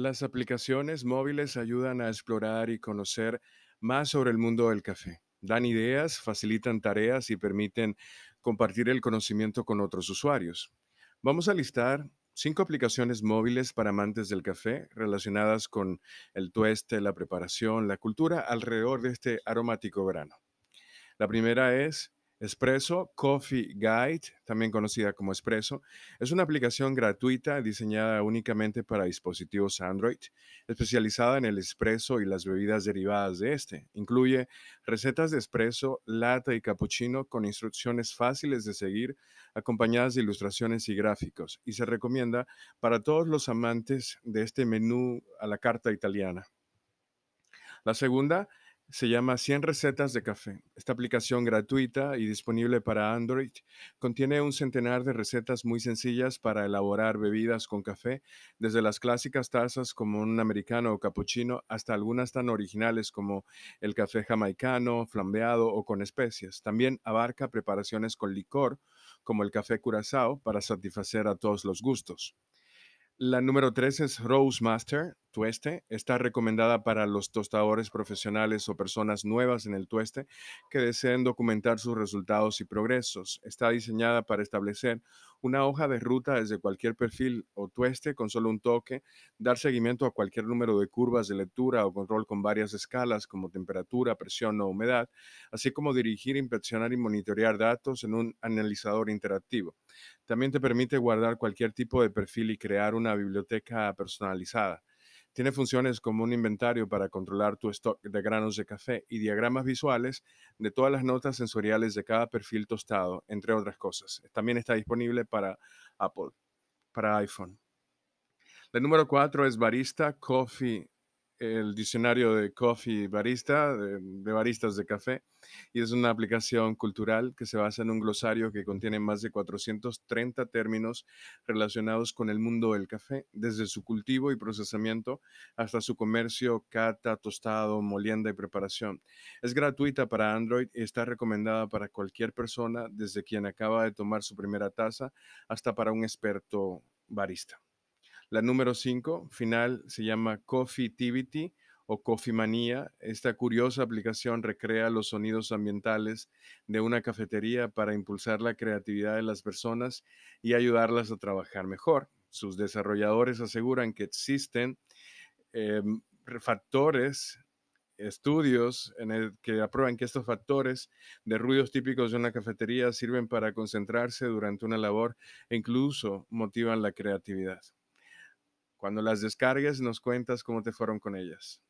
Las aplicaciones móviles ayudan a explorar y conocer más sobre el mundo del café. Dan ideas, facilitan tareas y permiten compartir el conocimiento con otros usuarios. Vamos a listar cinco aplicaciones móviles para amantes del café relacionadas con el tueste, la preparación, la cultura alrededor de este aromático verano. La primera es Espresso Coffee Guide, también conocida como Espresso, es una aplicación gratuita diseñada únicamente para dispositivos Android, especializada en el espresso y las bebidas derivadas de este. Incluye recetas de espresso, latte y cappuccino con instrucciones fáciles de seguir, acompañadas de ilustraciones y gráficos, y se recomienda para todos los amantes de este menú a la carta italiana. La segunda se llama 100 recetas de café. Esta aplicación gratuita y disponible para Android contiene un centenar de recetas muy sencillas para elaborar bebidas con café, desde las clásicas tazas como un americano o cappuccino hasta algunas tan originales como el café jamaicano, flambeado o con especias. También abarca preparaciones con licor como el café curazao para satisfacer a todos los gustos. La número tres es Roastmaster Tueste. Está recomendada para los tostadores profesionales o personas nuevas en el tueste que deseen documentar sus resultados y progresos. Está diseñada para establecer una hoja de ruta desde cualquier perfil o tueste con solo un toque, dar seguimiento a cualquier número de curvas de lectura o control con varias escalas como temperatura, presión o humedad, así como dirigir, inspeccionar y monitorear datos en un analizador interactivo. También te permite guardar cualquier tipo de perfil y crear una biblioteca personalizada. Tiene funciones como un inventario para controlar tu stock de granos de café y diagramas visuales de todas las notas sensoriales de cada perfil tostado, entre otras cosas. También está disponible para Apple, para iPhone. La número cuatro es Barista Coffee el diccionario de Coffee Barista, de, baristas de café, y es una aplicación cultural que se basa en un glosario que contiene más de 430 términos relacionados con el mundo del café, desde su cultivo y procesamiento hasta su comercio, cata, tostado, molienda y preparación. Es gratuita para Android y está recomendada para cualquier persona, desde quien acaba de tomar su primera taza hasta para un experto barista. La número 5, final, se llama Coffeetivity o Coffee Manía. Esta curiosa aplicación recrea los sonidos ambientales de una cafetería para impulsar la creatividad de las personas y ayudarlas a trabajar mejor. Sus desarrolladores aseguran que existen em, factores estudios que aprueban que estos factores de ruidos típicos de una cafetería sirven para concentrarse durante una labor e incluso motivan la creatividad. Cuando las descargues, nos cuentas cómo te fueron con ellas.